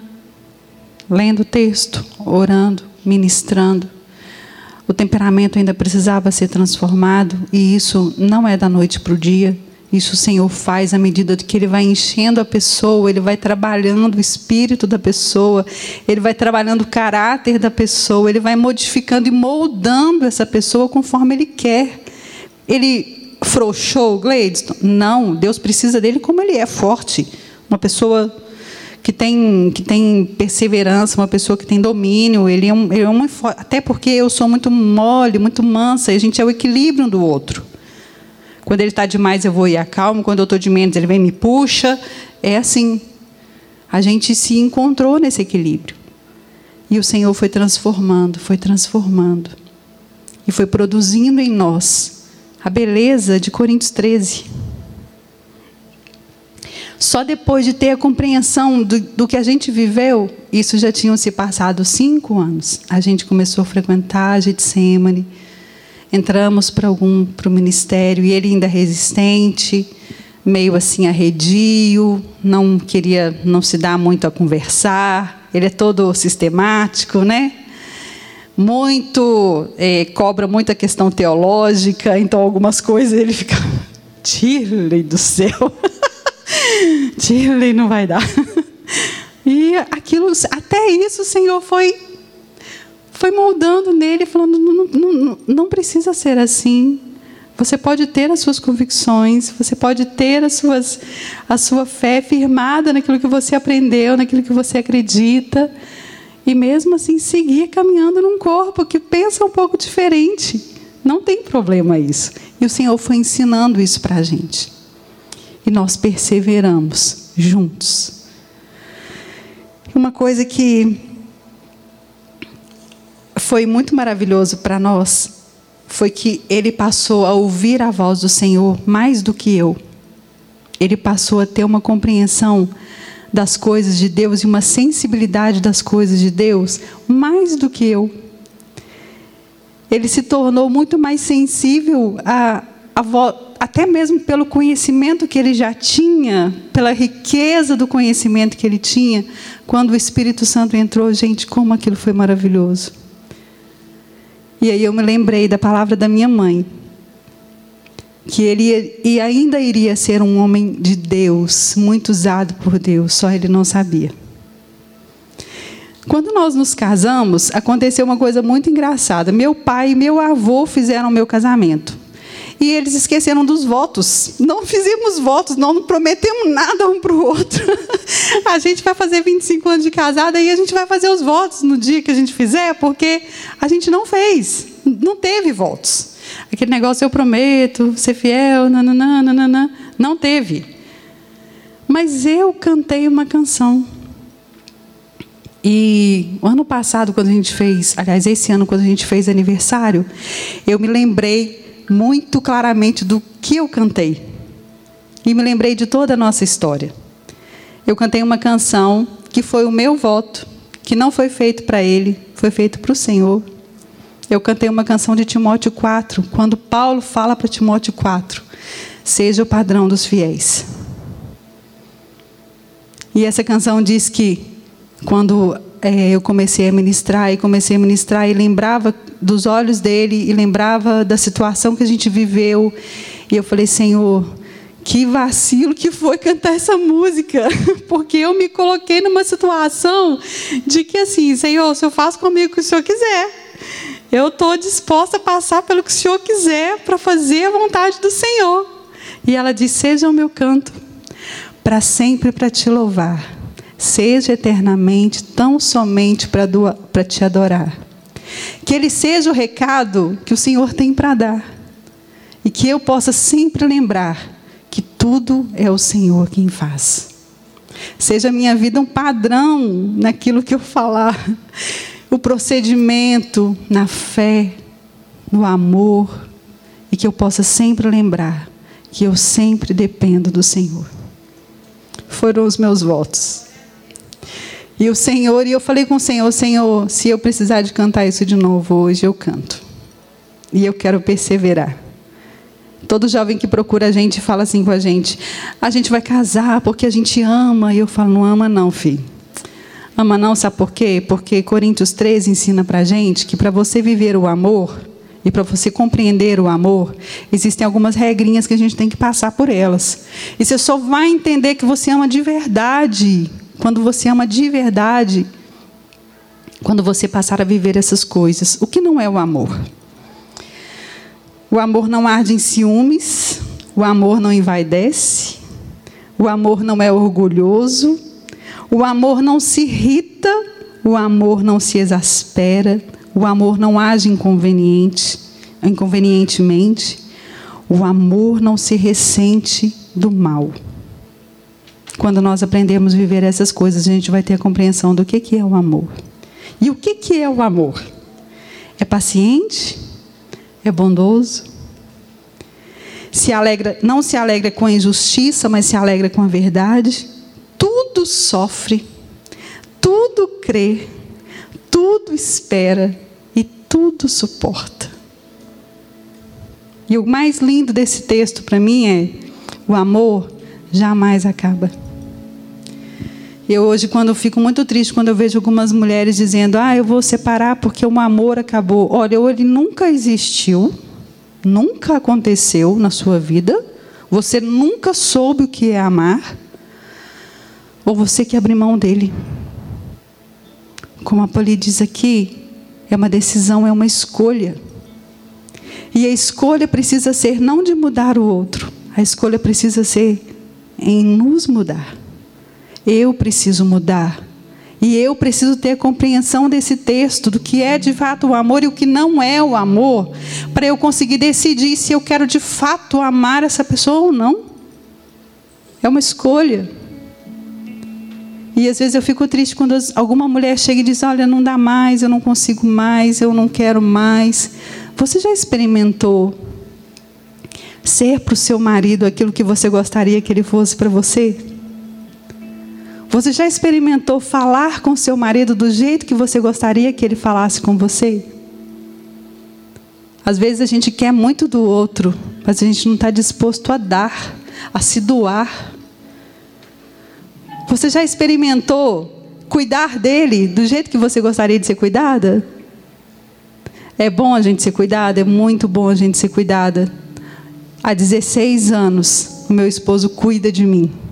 lendo o texto, orando, ministrando. O temperamento ainda precisava ser transformado, e isso não é da noite para o dia. Isso o Senhor faz à medida que Ele vai enchendo a pessoa, Ele vai trabalhando o espírito da pessoa, Ele vai trabalhando o caráter da pessoa, Ele vai modificando e moldando essa pessoa conforme Ele quer. Ele frouxou Gladstone? Não, Deus precisa dele como ele é, forte. Uma pessoa que tem, que tem perseverança, uma pessoa que tem domínio. Ele é, um, ele é uma, até porque eu sou muito mole, muito mansa, e a gente é o equilíbrio um do outro. Quando ele está demais, eu vou e acalmo. Quando eu estou de menos, ele vem e me puxa. É assim. A gente se encontrou nesse equilíbrio. E o Senhor foi transformando, foi transformando. E foi produzindo em nós a beleza de Coríntios 13. Só depois de ter a compreensão do, do, que a gente viveu, isso já tinham se passado cinco anos. A gente começou a frequentar a Getsemane, entramos para algum para o ministério e ele ainda resistente, meio assim arredio, não queria, não se dá muito a conversar. Ele é todo sistemático, né? Muito é, cobra muita questão teológica, então algumas coisas ele fica, Tirley do céu. Tirley não vai dar. E aquilo, até isso o Senhor foi foi moldando nele, falando: não, não, não precisa ser assim. Você pode ter as suas convicções, você pode ter as suas, a sua fé firmada naquilo que você aprendeu, naquilo que você acredita, e mesmo assim seguir caminhando num corpo que pensa um pouco diferente. Não tem problema isso. E o Senhor foi ensinando isso para a gente e nós perseveramos juntos. Uma coisa que foi muito maravilhoso para nós foi que ele passou a ouvir a voz do Senhor mais do que eu. Ele passou a ter uma compreensão das coisas de Deus e uma sensibilidade das coisas de Deus mais do que eu. Ele se tornou muito mais sensível a, a voz até mesmo pelo conhecimento que ele já tinha, pela riqueza do conhecimento que ele tinha, quando o Espírito Santo entrou, gente, como aquilo foi maravilhoso. E aí eu me lembrei da palavra da minha mãe, que ele e ainda iria ser um homem de Deus, muito usado por Deus, só ele não sabia. Quando nós nos casamos, aconteceu uma coisa muito engraçada. Meu pai e meu avô fizeram o meu casamento e eles esqueceram dos votos. Não fizemos votos, não prometemos nada um para o outro. A gente vai fazer 25 anos de casada e a gente vai fazer os votos no dia que a gente fizer, porque a gente não fez, não teve votos. Aquele negócio eu prometo ser fiel, nananã, nananã, não teve. Mas eu cantei uma canção. E o ano passado, quando a gente fez, aliás, esse ano, quando a gente fez aniversário, eu me lembrei muito claramente do que eu cantei. E me lembrei de toda a nossa história. Eu cantei uma canção que foi o meu voto, que não foi feito para ele, foi feito para o Senhor. Eu cantei uma canção de Timóteo 4, quando Paulo fala para Timóteo 4: Seja o padrão dos fiéis. E essa canção diz que quando é, eu comecei a ministrar e comecei a ministrar e lembrava dos olhos dele e lembrava da situação que a gente viveu. E eu falei, Senhor, que vacilo que foi cantar essa música, porque eu me coloquei numa situação de que assim, Senhor, se eu faço comigo o que o Senhor quiser, eu estou disposta a passar pelo que o Senhor quiser para fazer a vontade do Senhor. E ela disse: Seja o meu canto, para sempre para te louvar seja eternamente tão somente para te adorar. Que ele seja o recado que o Senhor tem para dar. E que eu possa sempre lembrar que tudo é o Senhor quem faz. Seja a minha vida um padrão naquilo que eu falar, o procedimento, na fé, no amor, e que eu possa sempre lembrar que eu sempre dependo do Senhor. Foram os meus votos. E o Senhor, e eu falei com o Senhor, Senhor, se eu precisar de cantar isso de novo hoje, eu canto. E eu quero perseverar. Todo jovem que procura a gente fala assim com a gente: a gente vai casar porque a gente ama. E eu falo: não ama, não, filho. Ama não, sabe por quê? Porque Coríntios 13 ensina para gente que para você viver o amor e para você compreender o amor, existem algumas regrinhas que a gente tem que passar por elas. E você só vai entender que você ama de verdade quando você ama de verdade, quando você passar a viver essas coisas. O que não é o amor? O amor não arde em ciúmes, o amor não envaidece, o amor não é orgulhoso, o amor não se irrita, o amor não se exaspera, o amor não age inconveniente, inconvenientemente, o amor não se ressente do mal. Quando nós aprendemos a viver essas coisas, a gente vai ter a compreensão do que, que é o amor. E o que, que é o amor? É paciente? É bondoso? Se alegra, não se alegra com a injustiça, mas se alegra com a verdade. Tudo sofre, tudo crê, tudo espera e tudo suporta. E o mais lindo desse texto para mim é: o amor jamais acaba. Eu hoje, quando eu fico muito triste, quando eu vejo algumas mulheres dizendo, ah, eu vou separar porque o amor acabou. Olha, ou ele nunca existiu, nunca aconteceu na sua vida, você nunca soube o que é amar, ou você que abre mão dele. Como a Poli diz aqui, é uma decisão, é uma escolha. E a escolha precisa ser não de mudar o outro, a escolha precisa ser em nos mudar. Eu preciso mudar. E eu preciso ter compreensão desse texto, do que é de fato o amor e o que não é o amor, para eu conseguir decidir se eu quero de fato amar essa pessoa ou não. É uma escolha. E às vezes eu fico triste quando alguma mulher chega e diz: Olha, não dá mais, eu não consigo mais, eu não quero mais. Você já experimentou ser para o seu marido aquilo que você gostaria que ele fosse para você? Você já experimentou falar com seu marido do jeito que você gostaria que ele falasse com você? Às vezes a gente quer muito do outro, mas a gente não está disposto a dar, a se doar. Você já experimentou cuidar dele do jeito que você gostaria de ser cuidada? É bom a gente ser cuidada, é muito bom a gente ser cuidada. Há 16 anos, o meu esposo cuida de mim.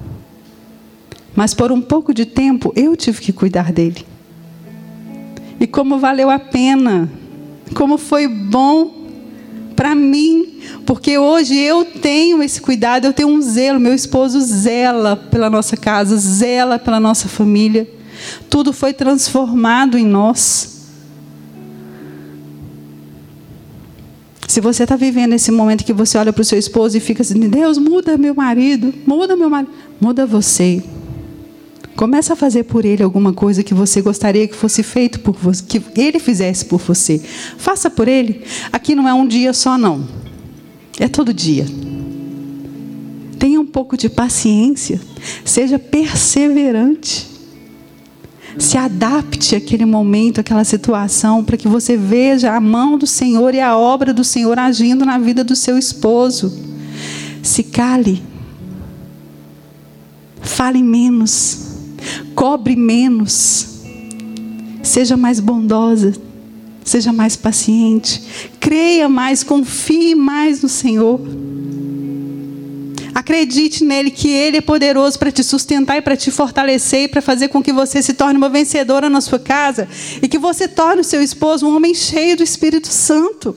Mas por um pouco de tempo eu tive que cuidar dele. E como valeu a pena, como foi bom para mim, porque hoje eu tenho esse cuidado, eu tenho um zelo, meu esposo zela pela nossa casa, zela pela nossa família. Tudo foi transformado em nós. Se você está vivendo esse momento que você olha para o seu esposo e fica assim, Deus, muda meu marido, muda meu marido, muda você. Começa a fazer por ele alguma coisa que você gostaria que fosse feito por você, que ele fizesse por você. Faça por ele. Aqui não é um dia só não. É todo dia. Tenha um pouco de paciência. Seja perseverante. Se adapte àquele momento, àquela situação, para que você veja a mão do Senhor e a obra do Senhor agindo na vida do seu esposo. Se cale. Fale menos cobre menos. Seja mais bondosa, seja mais paciente, creia mais, confie mais no Senhor. Acredite nele que ele é poderoso para te sustentar e para te fortalecer e para fazer com que você se torne uma vencedora na sua casa e que você torne o seu esposo um homem cheio do Espírito Santo.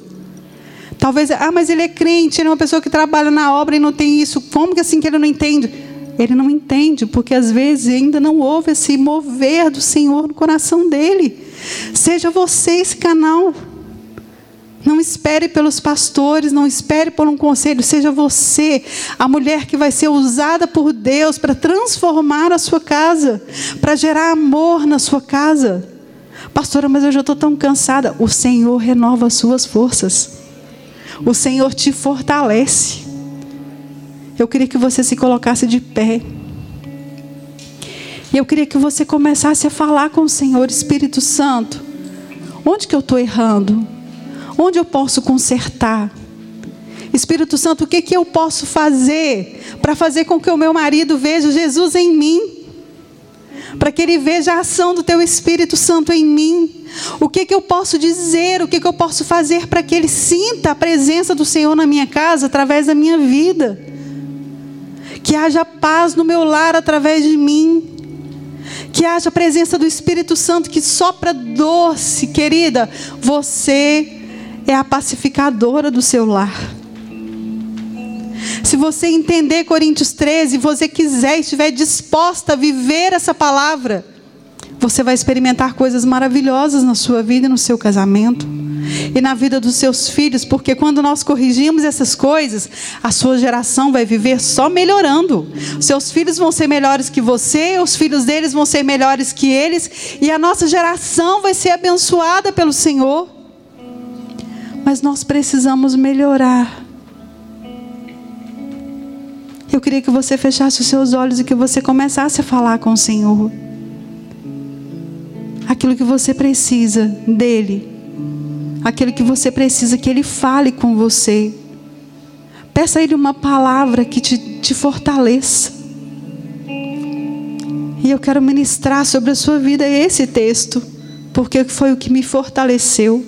Talvez, ah, mas ele é crente, ele é uma pessoa que trabalha na obra e não tem isso. Como que assim que ele não entende? Ele não entende, porque às vezes ainda não houve esse mover do Senhor no coração dele. Seja você esse canal. Não espere pelos pastores, não espere por um conselho, seja você a mulher que vai ser usada por Deus para transformar a sua casa, para gerar amor na sua casa. Pastora, mas eu já estou tão cansada. O Senhor renova as suas forças. O Senhor te fortalece. Eu queria que você se colocasse de pé. E eu queria que você começasse a falar com o Senhor, Espírito Santo. Onde que eu estou errando? Onde eu posso consertar? Espírito Santo, o que, que eu posso fazer para fazer com que o meu marido veja Jesus em mim? para que ele veja a ação do teu Espírito Santo em mim. O que, que eu posso dizer, o que, que eu posso fazer para que ele sinta a presença do Senhor na minha casa através da minha vida. Que haja paz no meu lar através de mim. Que haja a presença do Espírito Santo que sopra doce, querida. Você é a pacificadora do seu lar. Se você entender Coríntios 13, você quiser, estiver disposta a viver essa palavra, você vai experimentar coisas maravilhosas na sua vida e no seu casamento e na vida dos seus filhos, porque quando nós corrigimos essas coisas, a sua geração vai viver só melhorando. Seus filhos vão ser melhores que você, os filhos deles vão ser melhores que eles, e a nossa geração vai ser abençoada pelo Senhor. Mas nós precisamos melhorar. Eu queria que você fechasse os seus olhos e que você começasse a falar com o Senhor. Aquilo que você precisa dEle. Aquilo que você precisa que Ele fale com você. Peça a Ele uma palavra que te, te fortaleça. E eu quero ministrar sobre a sua vida esse texto, porque foi o que me fortaleceu.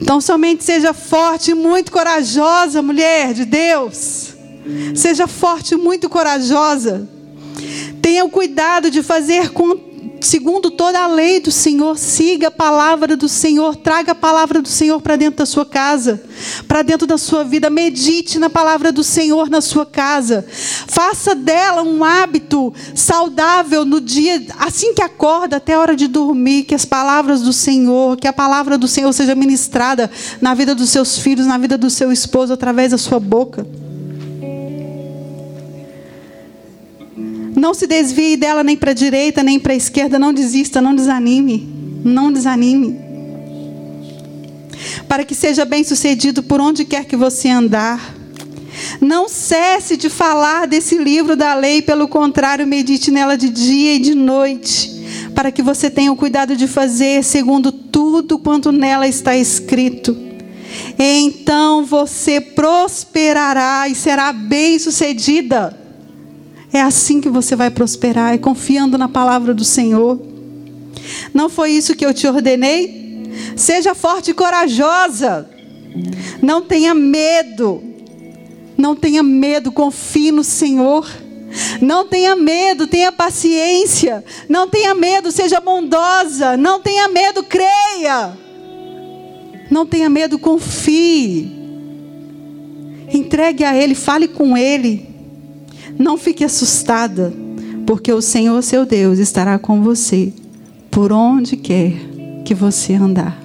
Então, somente seja forte e muito corajosa, mulher de Deus. Seja forte e muito corajosa. Tenha o cuidado de fazer com segundo toda a lei do Senhor, siga a palavra do Senhor, traga a palavra do Senhor para dentro da sua casa, para dentro da sua vida, medite na palavra do Senhor na sua casa. Faça dela um hábito saudável no dia, assim que acorda até a hora de dormir, que as palavras do Senhor, que a palavra do Senhor seja ministrada na vida dos seus filhos, na vida do seu esposo através da sua boca. Não se desvie dela nem para a direita, nem para a esquerda. Não desista, não desanime. Não desanime. Para que seja bem sucedido por onde quer que você andar. Não cesse de falar desse livro da lei, pelo contrário, medite nela de dia e de noite, para que você tenha o cuidado de fazer segundo tudo quanto nela está escrito. Então você prosperará e será bem-sucedida. É assim que você vai prosperar, é confiando na palavra do Senhor. Não foi isso que eu te ordenei? Seja forte e corajosa. Não tenha medo. Não tenha medo, confie no Senhor. Não tenha medo, tenha paciência. Não tenha medo, seja bondosa. Não tenha medo, creia. Não tenha medo, confie. Entregue a Ele, fale com Ele. Não fique assustada, porque o Senhor, seu Deus, estará com você por onde quer que você andar.